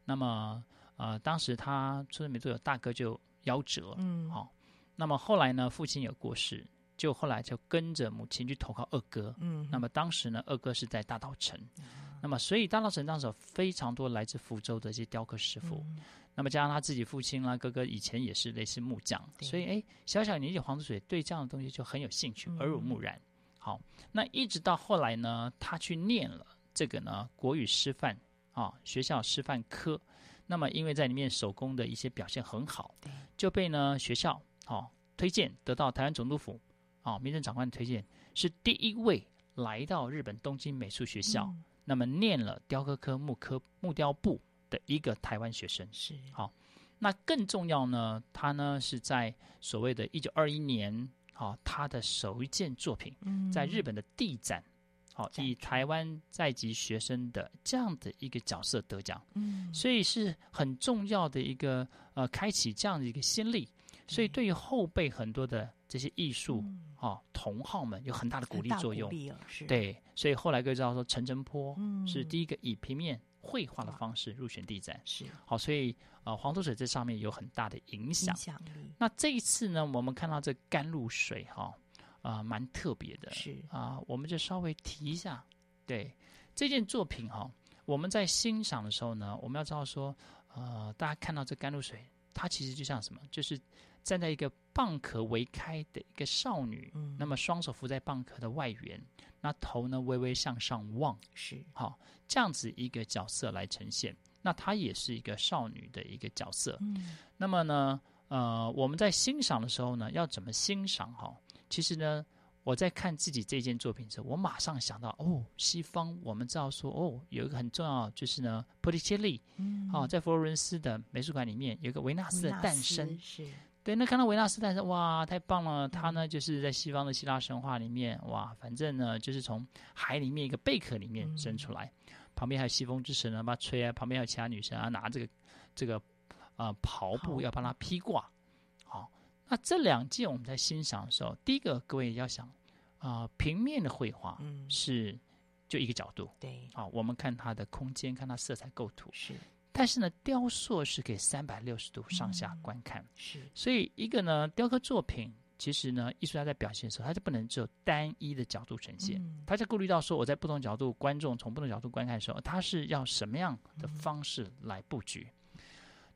那么呃，当时他出生没多久，大哥就夭折，嗯，好、哦。那么后来呢，父亲有过世，就后来就跟着母亲去投靠二哥。嗯，那么当时呢，二哥是在大稻城。嗯，那么所以大稻城当时有非常多来自福州的一些雕刻师傅。嗯，那么加上他自己父亲啦，哥哥以前也是类似木匠，所以哎，小小年纪黄土水对这样的东西就很有兴趣，耳濡目染。好，那一直到后来呢，他去念了这个呢国语师范啊学校师范科，那么因为在里面手工的一些表现很好，就被呢学校。哦，推荐得到台湾总督府，哦，民政长官的推荐，是第一位来到日本东京美术学校，嗯、那么念了雕刻科、木科、木雕部的一个台湾学生。是，好、哦，那更重要呢，他呢是在所谓的一九二一年，好、哦，他的首一件作品，在日本的地展，好、以台湾在籍学生的这样的一个角色得奖，嗯，所以是很重要的一个呃，开启这样的一个先例。所以，对于后辈很多的这些艺术啊、同好们有很大的鼓励作用。对，所以后来各位知道说，陈澄波是第一个以平面绘画的方式入选地展。是好，所以呃，黄土水这上面有很大的影响。影响。那这一次呢，我们看到这甘露水哈啊、呃，蛮特别的。是啊、呃，我们就稍微提一下。对这件作品哈，我们在欣赏的时候呢，我们要知道说，呃，大家看到这甘露水，它其实就像什么，就是。站在一个蚌壳微开的一个少女，嗯、那么双手扶在蚌壳的外缘，那头呢微微向上望，是好、哦、这样子一个角色来呈现。那她也是一个少女的一个角色。嗯，那么呢，呃，我们在欣赏的时候呢，要怎么欣赏哈、哦？其实呢，我在看自己这件作品时，我马上想到哦，西方我们知道说哦，有一个很重要就是呢，波提切利，嗯，好、哦，在佛罗伦斯的美术馆里面有一个维纳斯的诞生，是。对，那看到维纳斯诞生，哇，太棒了！他呢，就是在西方的希腊神话里面，哇，反正呢，就是从海里面一个贝壳里面生出来，嗯、旁边还有西风之神呢，把他吹啊，旁边还有其他女神啊，拿这个这个啊、呃、袍布要帮他披挂。好，那这两件我们在欣赏的时候，第一个各位要想啊、呃，平面的绘画是就一个角度，对、嗯，好，我们看它的空间，看它色彩构图是。但是呢，雕塑是可以三百六十度上下观看，嗯、是。所以一个呢，雕刻作品其实呢，艺术家在表现的时候，他就不能只有单一的角度呈现，嗯、他就顾虑到说，我在不同角度，观众从不同角度观看的时候，他是要什么样的方式来布局。嗯、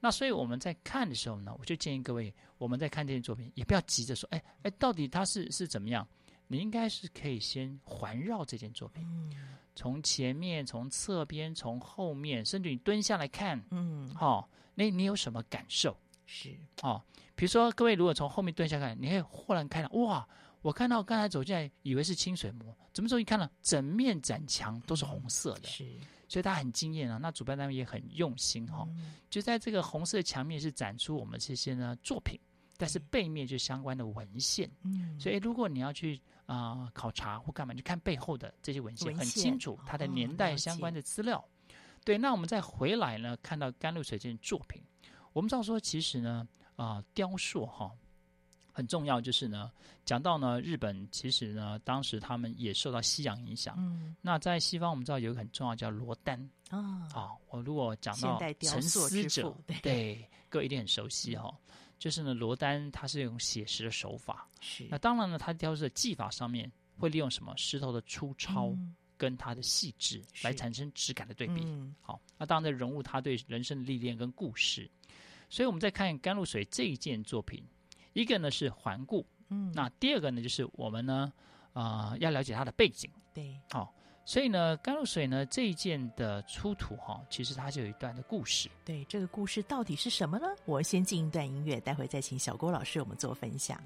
那所以我们在看的时候呢，我就建议各位，我们在看这件作品，也不要急着说，哎哎，到底它是是怎么样？你应该是可以先环绕这件作品。嗯从前面、从侧边、从后面，甚至你蹲下来看，嗯，好、哦，那你有什么感受？是哦，比如说各位如果从后面蹲下看，你会忽然看到，哇，我看到刚才走进来以为是清水模，怎么时候一看呢？整面展墙都是红色的，是，所以他很惊艳啊。那主办单位也很用心哈、哦，嗯、就在这个红色的墙面是展出我们这些呢作品，但是背面就相关的文献，嗯，所以如果你要去。啊、呃，考察或干嘛？就看背后的这些文献，很清楚它的年代相关的资料。哦、对，那我们再回来呢，看到甘露水这件作品，我们知道说，其实呢，啊、呃，雕塑哈很重要，就是呢，讲到呢，日本其实呢，当时他们也受到西洋影响。嗯，那在西方，我们知道有一个很重要叫罗丹啊。啊、哦，我如果讲到沉思者，对，对，各位一定很熟悉哈。嗯就是呢，罗丹他是用写实的手法，是那当然呢，他雕塑的技法上面会利用什么石头的粗糙跟它的细致来产生质感的对比。嗯、好，那当然在融入他对人生的历练跟故事。所以我们再看甘露水这一件作品，一个呢是环顾嗯，那第二个呢，就是我们呢，啊、呃，要了解它的背景。对，好、哦，所以呢，甘露水呢这一件的出土哈、其实它就有一段的故事。对，这个故事到底是什么呢？我先进一段音乐，待会再请小郭老师我们做分享。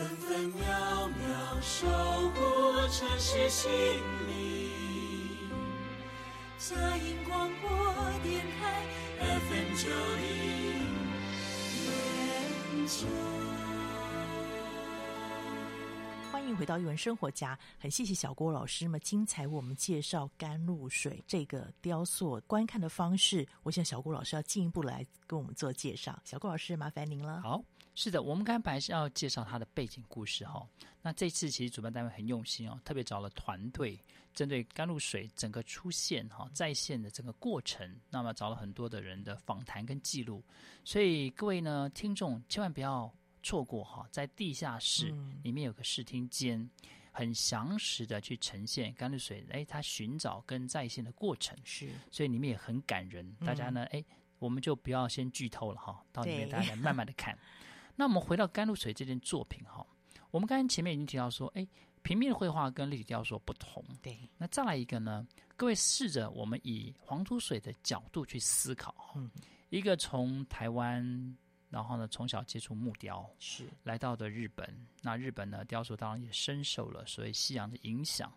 分分秒秒守护城市心灵，佳音广播电台 FM 九零九。欢迎回到《语文生活家》，很谢谢小郭老师那么精彩我们介绍甘露水这个雕塑观看的方式。我想小郭老师要进一步来跟我们做介绍。小郭老师，麻烦您了。好。是的，我们刚才本来是要介绍他的背景故事哈。那这次其实主办单位很用心哦，特别找了团队，针对甘露水整个出现哈在线的整个过程，那么找了很多的人的访谈跟记录。所以各位呢，听众千万不要错过哈，在地下室里面有个视听间，很详实的去呈现甘露水哎，他寻找跟在线的过程是，所以里面也很感人。大家呢哎，我们就不要先剧透了哈，到里面大家来慢慢的看。那我们回到甘露水这件作品哈，我们刚才前面已经提到说，哎，平面绘画跟立体雕塑不同。对，那再来一个呢？各位试着我们以黄土水的角度去思考，嗯，一个从台湾，然后呢从小接触木雕，是来到的日本，那日本呢雕塑当然也深受了所谓西洋的影响。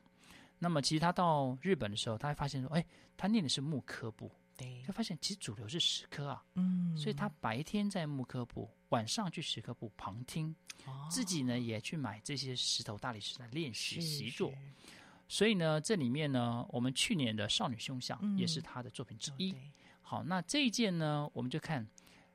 那么其实他到日本的时候，他会发现说，哎，他念的是木刻部。对，就发现其实主流是石刻啊，嗯，所以他白天在木刻部，晚上去石刻部旁听，哦，自己呢也去买这些石头大理石来练习习作，所以呢这里面呢，我们去年的少女胸像也是他的作品之一。好，那这一件呢，我们就看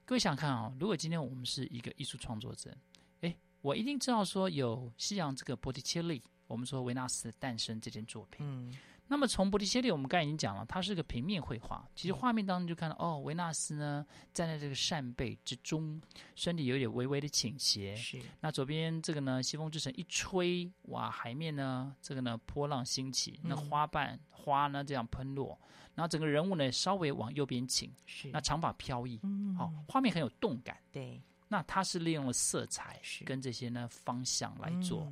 各位想想看啊、哦，如果今天我们是一个艺术创作者，哎，我一定知道说有西洋这个波提切利，我们说维纳斯的诞生这件作品。嗯。那么从波提切利，我们刚才已经讲了，它是个平面绘画。其实画面当中就看到，哦，维纳斯呢站在这个扇贝之中，身体有点微微的倾斜。是。那左边这个呢，西风之神一吹，哇，海面呢，这个呢波浪兴起，那花瓣花呢这样喷落，然后整个人物呢稍微往右边倾。是。那长发飘逸，好，画面很有动感。对。那它是利用了色彩跟这些呢方向来做。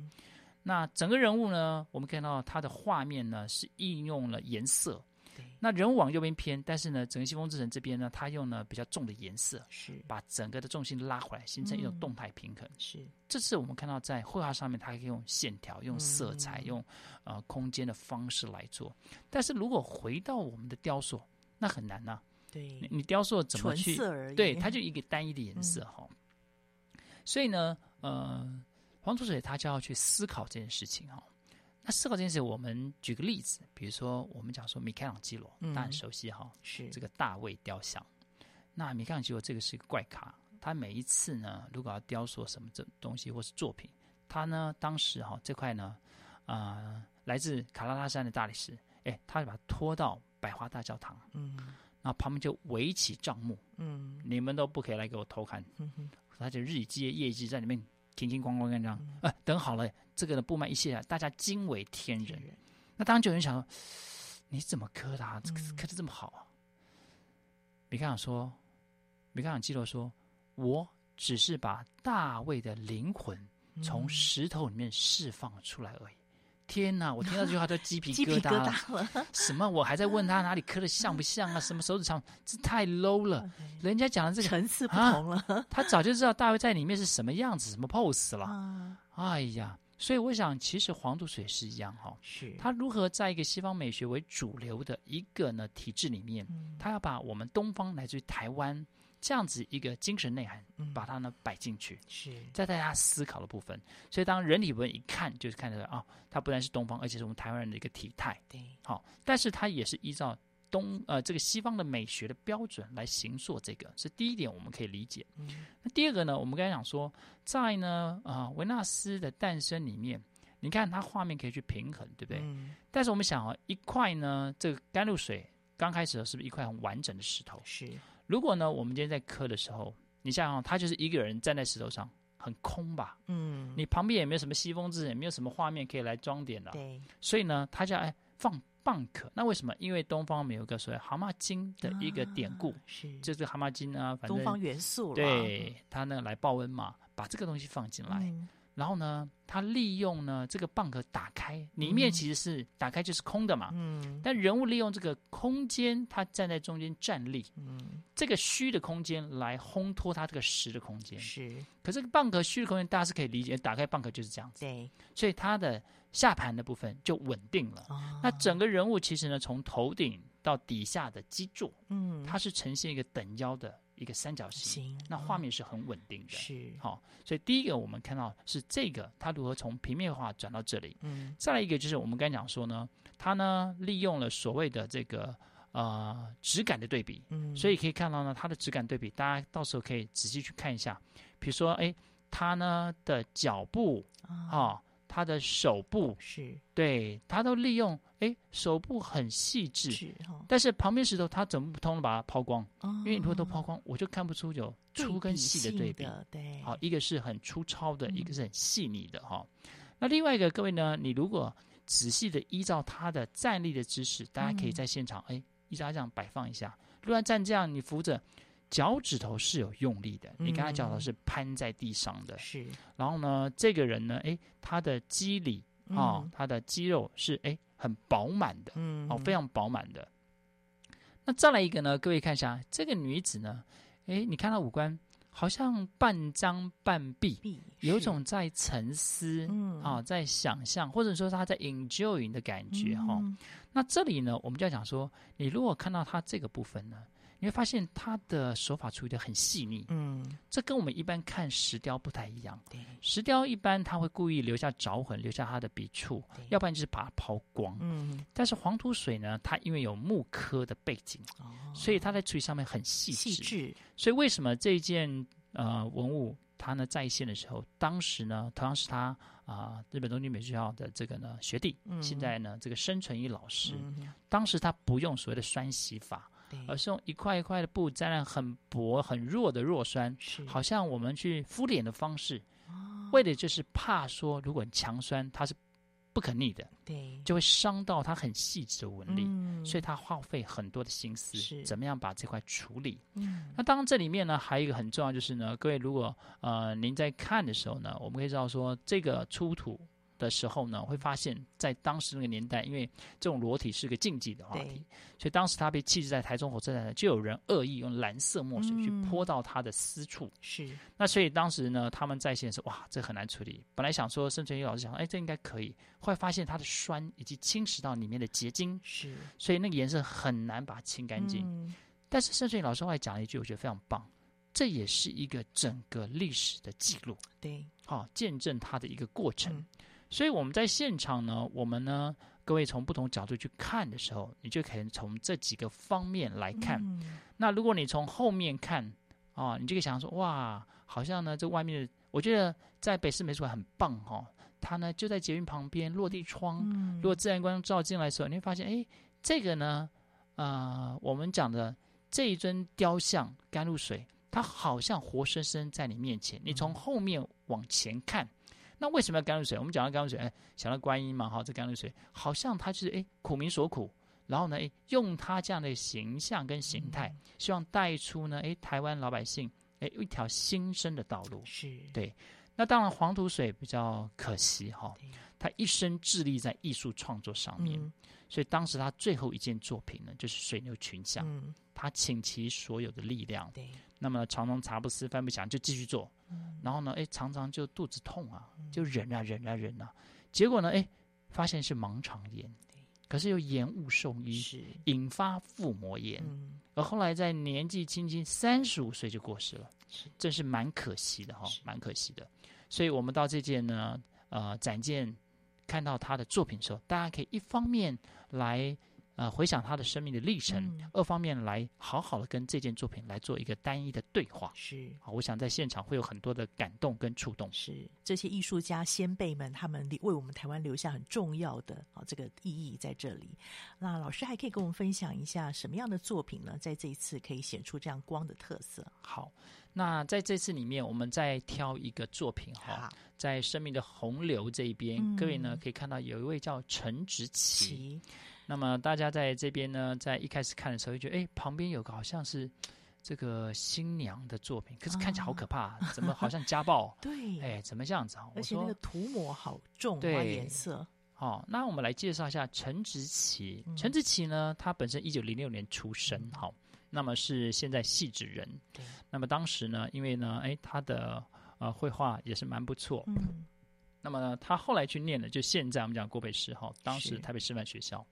那整个人物呢，我们看到他的画面呢是应用了颜色。对。那人物往右边偏，但是呢，整个西风之城这边呢，他用了比较重的颜色，是把整个的重心拉回来，形成一种动态平衡。是。这次我们看到在绘画上面，它可以用线条、用色彩、嗯、用呃空间的方式来做。但是如果回到我们的雕塑，那很难呐、啊。对。你雕塑怎么去？对，它就一个单一的颜色哈、嗯。所以呢，呃。黄土水他就要去思考这件事情哦。那思考这件事，我们举个例子，比如说我们讲说米开朗基罗，大家很熟悉哈，是这个大卫雕像。那米开朗基罗这个是一个怪咖，他每一次呢，如果要雕塑什么这东西或是作品，他呢当时哈这块呢，啊、呃，来自卡拉拉山的大理石，哎，他就把它拖到百花大教堂，嗯，然后旁边就围起帐幕，嗯，你们都不可以来给我偷看，嗯哼，他就日以继夜，夜以继在里面。叮叮咣咣这样，啊、嗯，等好了，这个呢布满一卸下，大家惊为天人。嗯、那当然就有人想说，你怎么磕的、啊？刻的这么好啊？米开朗说，米开朗基罗说，我只是把大卫的灵魂从石头里面释放出来而已。天哪！我听到这句话都鸡皮 疙瘩了。了 什么？我还在问他哪里磕的像不像啊？什么手指长？这太 low 了。人家讲的这个层次不同了、啊。他早就知道大卫在里面是什么样子、什么 pose 了。Uh. 哎呀，所以我想，其实黄土水是一样哈。是。他如何在一个西方美学为主流的一个呢体制里面，他要把我们东方来自于台湾。这样子一个精神内涵，把它呢摆进去，是在大家思考的部分。所以当人体文一看，就是看出来啊，它不但是东方，而且是我们台湾人的一个体态。对，好，但是它也是依照东呃这个西方的美学的标准来形塑这个，是第一点我们可以理解。嗯、那第二个呢，我们刚才讲说，在呢啊维纳斯的诞生里面，你看它画面可以去平衡，对不对？嗯、但是我们想啊，一块呢这个甘露水刚开始的是不是一块很完整的石头？是。如果呢，我们今天在刻的时候，你想想，他就是一个人站在石头上，很空吧？嗯，你旁边也没有什么西风之神，也没有什么画面可以来装点的。对，所以呢，他叫哎放蚌壳。那为什么？因为东方没有个所谓蛤蟆精的一个典故，啊、是就是蛤蟆精啊，反正东方元素了。对，他呢来报恩嘛，把这个东西放进来。嗯然后呢，他利用呢这个蚌壳打开，里面其实是打开就是空的嘛。嗯。但人物利用这个空间，他站在中间站立。嗯。这个虚的空间来烘托他这个实的空间。是。可是蚌壳虚的空间，大家是可以理解，打开蚌壳就是这样子。对。所以他的下盘的部分就稳定了。哦。那整个人物其实呢，从头顶到底下的基座，嗯，它是呈现一个等腰的。一个三角形，那画面是很稳定的，是好、哦。所以第一个我们看到是这个，它如何从平面化转到这里。嗯，再来一个就是我们刚才讲说呢，它呢利用了所谓的这个呃质感的对比，嗯，所以可以看到呢它的质感对比，大家到时候可以仔细去看一下。比如说，哎，它呢的脚步啊。哦他的手部是对，他都利用哎，手部很细致，是哦、但是旁边石头他怎么不通的把它抛光？哦、因为你如果都抛光，我就看不出有粗跟细的对比。对，好，一个是很粗糙的，嗯、一个是很细腻的哈、哦。那另外一个，各位呢，你如果仔细的依照他的站立的姿势，大家可以在现场哎，依照这样摆放一下。如果站这样，你扶着。脚趾头是有用力的，你看他脚头是攀在地上的，是、嗯。然后呢，这个人呢，哎，他的肌理啊、他的肌肉是哎很饱满的，嗯，哦，非常饱满的。那再来一个呢，各位看一下这个女子呢，哎，你看她五官好像半张半闭，有种在沉思，嗯，啊、哦，在想象，或者说她在 enjoying 的感觉哈、嗯哦。那这里呢，我们就要讲说，你如果看到她这个部分呢。你会发现他的手法处理的很细腻，嗯，这跟我们一般看石雕不太一样。对，石雕一般他会故意留下爪痕，留下他的笔触，要不然就是把它抛光。嗯，但是黄土水呢，它因为有木刻的背景，哦、所以它在处理上面很细致。细致。所以为什么这一件呃文物它呢在线的时候，当时呢同样是他啊、呃、日本东京美术学校的这个呢学弟，嗯、现在呢这个申纯一老师，嗯、当时他不用所谓的栓洗法。而是用一块一块的布沾染很薄很弱的弱酸，好像我们去敷脸的方式，哦、为的就是怕说，如果强酸它是不可逆的，对，就会伤到它很细致的纹理，嗯、所以它耗费很多的心思，是。怎么样把这块处理。嗯、那当然这里面呢，还有一个很重要就是呢，各位如果呃您在看的时候呢，我们可以知道说这个出土。的时候呢，会发现，在当时那个年代，因为这种裸体是个禁忌的话题，所以当时他被弃置在台中火车站，就有人恶意用蓝色墨水去泼到他的私处。是、嗯，那所以当时呢，他们在线说，哇，这很难处理。本来想说，申纯一老师想说，哎，这应该可以。后来发现它的酸以及侵蚀到里面的结晶，是，所以那个颜色很难把它清干净。嗯、但是申纯一老师后来讲了一句，我觉得非常棒，这也是一个整个历史的记录。对，好、哦，见证它的一个过程。嗯所以我们在现场呢，我们呢，各位从不同角度去看的时候，你就可以从这几个方面来看。嗯、那如果你从后面看啊、哦，你就可以想说，哇，好像呢，这外面的，我觉得在北市美术馆很棒哈、哦。它呢就在捷运旁边，落地窗，嗯、如果自然光照进来的时候，你会发现，哎，这个呢，呃，我们讲的这一尊雕像甘露水，它好像活生生在你面前。你从后面往前看。那为什么要甘露水？我们讲到甘露水，哎，想到观音嘛，哈，这甘露水好像它就是哎苦民所苦，然后呢，哎，用它这样的形象跟形态，嗯、希望带出呢，哎，台湾老百姓哎一条新生的道路。是对。那当然黄土水比较可惜哈，他一生致力在艺术创作上面，嗯、所以当时他最后一件作品呢，就是水牛群像，嗯、他倾其所有的力量。对。那么常常茶不思饭不想，就继续做。嗯、然后呢，哎，常常就肚子痛啊，就忍啊忍啊忍啊。结果呢，哎，发现是盲肠炎，可是又延误送医，是引发腹膜炎。嗯、而后来在年纪轻轻三十五岁就过世了，是真是蛮可惜的哈、哦，蛮可惜的。所以我们到这件呢，呃，展件看到他的作品的时候，大家可以一方面来。呃，回想他的生命的历程，嗯、二方面来好好的跟这件作品来做一个单一的对话。是，啊，我想在现场会有很多的感动跟触动。是，这些艺术家先辈们，他们为我们台湾留下很重要的啊这个意义在这里。那老师还可以跟我们分享一下什么样的作品呢？在这一次可以显出这样光的特色。好，那在这次里面，我们再挑一个作品哈，在生命的洪流这一边，嗯、各位呢可以看到有一位叫陈植棋。那么大家在这边呢，在一开始看的时候，就觉得哎，旁边有个好像是这个新娘的作品，可是看起来好可怕，啊、怎么好像家暴？对，哎，怎么这样子啊？而且那个涂抹好重啊，对颜色。好、哦，那我们来介绍一下陈植棋。嗯、陈植棋呢，他本身一九零六年出生，好、嗯，那么是现在汐止人。对，那么当时呢，因为呢，哎，他的呃绘画也是蛮不错。嗯，那么呢，他后来去念的，就现在我们讲国北师哈，当时台北师范学校。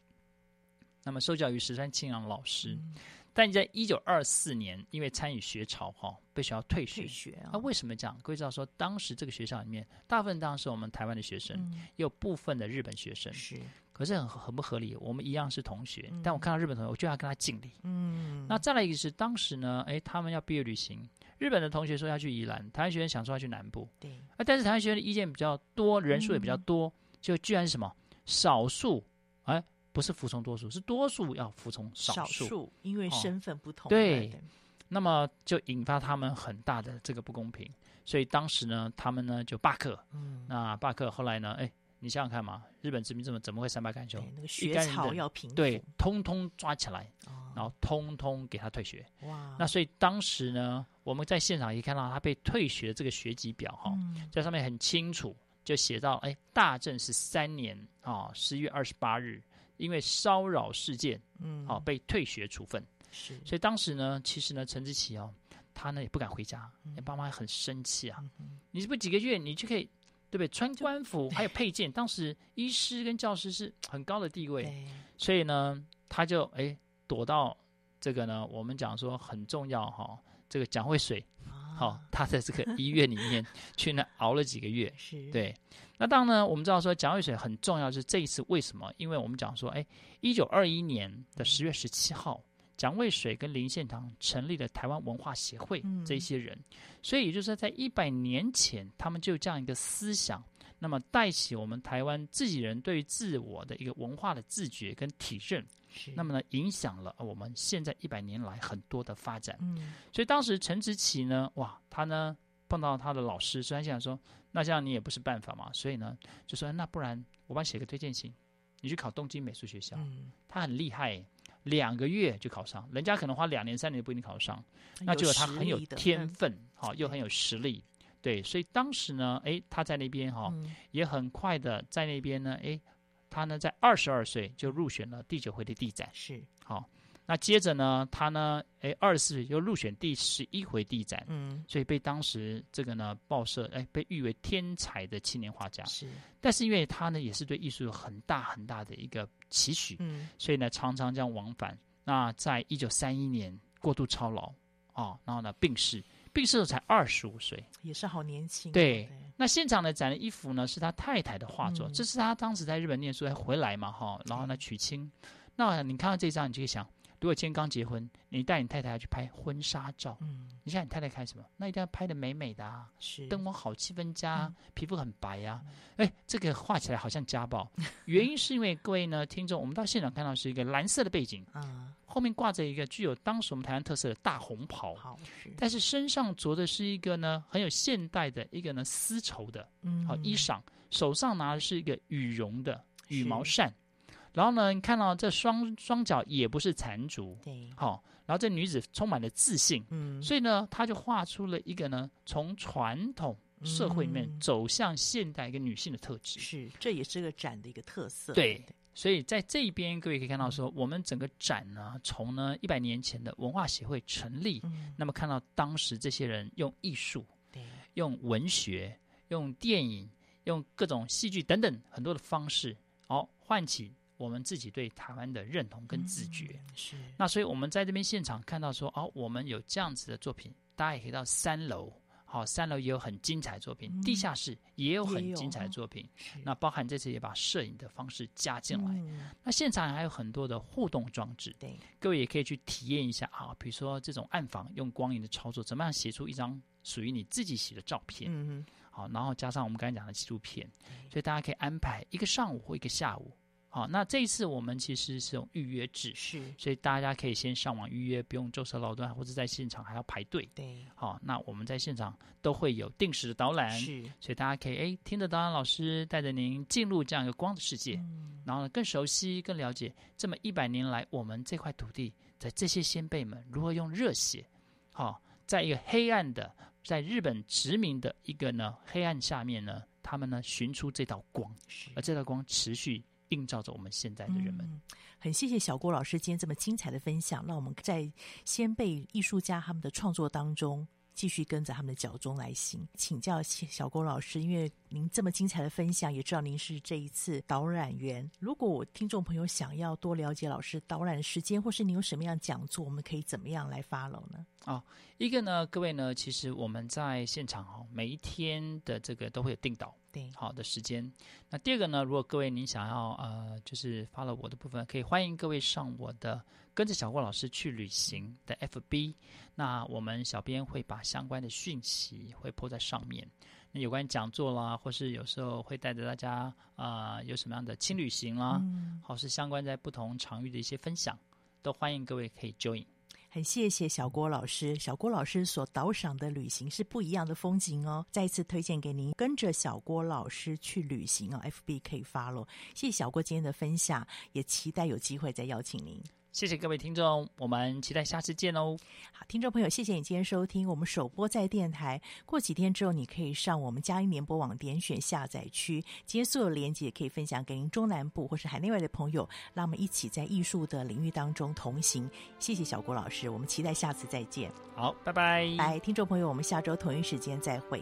那么受教于石川庆阳老师，嗯、但你在一九二四年因为参与学潮哈，被学校退学。退学啊？那为什么这样？各位知道说，当时这个学校里面，大部分当然是我们台湾的学生，嗯、也有部分的日本学生。是，可是很很不合理。我们一样是同学，嗯、但我看到日本同学，我就要跟他敬礼。嗯。那再来一个是当时呢，哎，他们要毕业旅行，日本的同学说要去宜兰，台湾学生想说要去南部。对。啊，但是台湾学生的意见比较多，人数也比较多，嗯、就居然是什么少数？哎。不是服从多数，是多数要服从少数，少数因为身份不同。哦、对，对那么就引发他们很大的这个不公平，所以当时呢，他们呢就罢课。嗯，那罢课后来呢，哎，你想想看嘛，日本殖民怎么怎么会三罢干休？那个学潮要平对，通通抓起来，哦、然后通通给他退学。哇，那所以当时呢，我们在现场一看到他被退学这个学籍表哈，嗯、在上面很清楚就写到，哎，大正十三年啊，十、哦、月二十八日。因为骚扰事件，嗯，好、哦、被退学处分，是，所以当时呢，其实呢，陈志奇哦，他呢也不敢回家，嗯、爸妈很生气啊，嗯、你是不是几个月你就可以，对不对？穿官服 还有佩剑，当时医师跟教师是很高的地位，对。所以呢，他就哎躲到这个呢，我们讲说很重要哈，这个蒋渭水，好，他在这个医院里面去那熬了几个月，是。对。那当然呢，我们知道说蒋渭水很重要，是这一次为什么？因为我们讲说，哎，一九二一年的十月十七号，蒋渭水跟林献堂成立了台湾文化协会，这些人，所以也就是说，在一百年前，他们就有这样一个思想，那么带起我们台湾自己人对于自我的一个文化的自觉跟体认，那么呢，影响了我们现在一百年来很多的发展。所以当时陈植棋呢，哇，他呢碰到他的老师，所以他想说。那这样你也不是办法嘛，所以呢，就说那不然我帮你写个推荐信，你去考东京美术学校，嗯、他很厉害，两个月就考上，人家可能花两年三年不一定考上，那就他很有天分，好、嗯、又很有实力，对，所以当时呢，哎，他在那边哈，也很快的在那边呢，哎，他呢在二十二岁就入选了第九回的地展，是好。那接着呢，他呢，哎，二十四岁又入选第十一回地展，嗯，所以被当时这个呢报社哎被誉为天才的青年画家。是，但是因为他呢也是对艺术有很大很大的一个期许，嗯，所以呢常常这样往返。那在一九三一年过度操劳啊，然后呢病逝，病逝时才二十五岁，也是好年轻。对，对那现场呢展的一幅呢是他太太的画作，嗯、这是他当时在日本念书还回来嘛哈，然后呢娶亲。那你看到这张，你就会想。如果今天刚结婚，你带你太太要去拍婚纱照，嗯，你想你太太看什么？那一定要拍的美美的啊，是。灯光好，气氛佳，嗯、皮肤很白呀、啊。哎、嗯，这个画起来好像家暴，原因是因为各位呢，听众，我们到现场看到是一个蓝色的背景，嗯，后面挂着一个具有当时我们台湾特色的大红袍，好，但是身上着的是一个呢很有现代的一个呢丝绸的，嗯，好衣裳，手上拿的是一个羽绒的羽毛扇。然后呢，你看到这双双脚也不是残足，对，好、哦。然后这女子充满了自信，嗯，所以呢，她就画出了一个呢，从传统社会里面走向现代一个女性的特质，是，这也是个展的一个特色。对，所以在这一边，各位可以看到说，我们整个展呢，从呢一百年前的文化协会成立，嗯，那么看到当时这些人用艺术，对，用文学，用电影，用各种戏剧等等很多的方式，好唤起。我们自己对台湾的认同跟自觉，嗯、是。那所以我们在这边现场看到说，哦，我们有这样子的作品，大家也可以到三楼，好、哦，三楼也有很精彩作品，嗯、地下室也有很精彩的作品，那包含这次也把摄影的方式加进来，嗯、那现场还有很多的互动装置，对，各位也可以去体验一下啊，比如说这种暗房用光影的操作，怎么样写出一张属于你自己写的照片，嗯好，然后加上我们刚才讲的纪录片，所以大家可以安排一个上午或一个下午。好，那这一次我们其实是用预约制，是，所以大家可以先上网预约，不用舟车劳顿，或者在现场还要排队。对，好，那我们在现场都会有定时的导览，是，所以大家可以哎听着导览老师带着您进入这样一个光的世界，嗯、然后呢更熟悉、更了解这么一百年来我们这块土地在这些先辈们如何用热血，好，在一个黑暗的在日本殖民的一个呢黑暗下面呢，他们呢寻出这道光，而这道光持续。映照着我们现在的人们。嗯，很谢谢小郭老师今天这么精彩的分享，让我们在先辈艺术家他们的创作当中。继续跟着他们的脚中来行，请教小郭老师，因为您这么精彩的分享，也知道您是这一次导览员。如果我听众朋友想要多了解老师导览的时间，或是您有什么样讲座，我们可以怎么样来 follow 呢？哦，一个呢，各位呢，其实我们在现场哦，每一天的这个都会有定导，对，好的时间。那第二个呢，如果各位您想要呃，就是 follow 我的部分，可以欢迎各位上我的。跟着小郭老师去旅行的 FB，那我们小编会把相关的讯息会 po 在上面。那有关讲座啦，或是有时候会带着大家啊、呃，有什么样的轻旅行啦，嗯、或是相关在不同场域的一些分享，都欢迎各位可以 join。很谢谢小郭老师，小郭老师所导赏的旅行是不一样的风景哦。再一次推荐给您，跟着小郭老师去旅行哦。FB 可以发喽。谢谢小郭今天的分享，也期待有机会再邀请您。谢谢各位听众，我们期待下次见哦。好，听众朋友，谢谢你今天收听我们首播在电台。过几天之后，你可以上我们佳音联播网点选下载区，今天所有连接可以分享给您中南部或是海内外的朋友，让我们一起在艺术的领域当中同行。谢谢小郭老师，我们期待下次再见。好，拜拜。来，听众朋友，我们下周同一时间再会。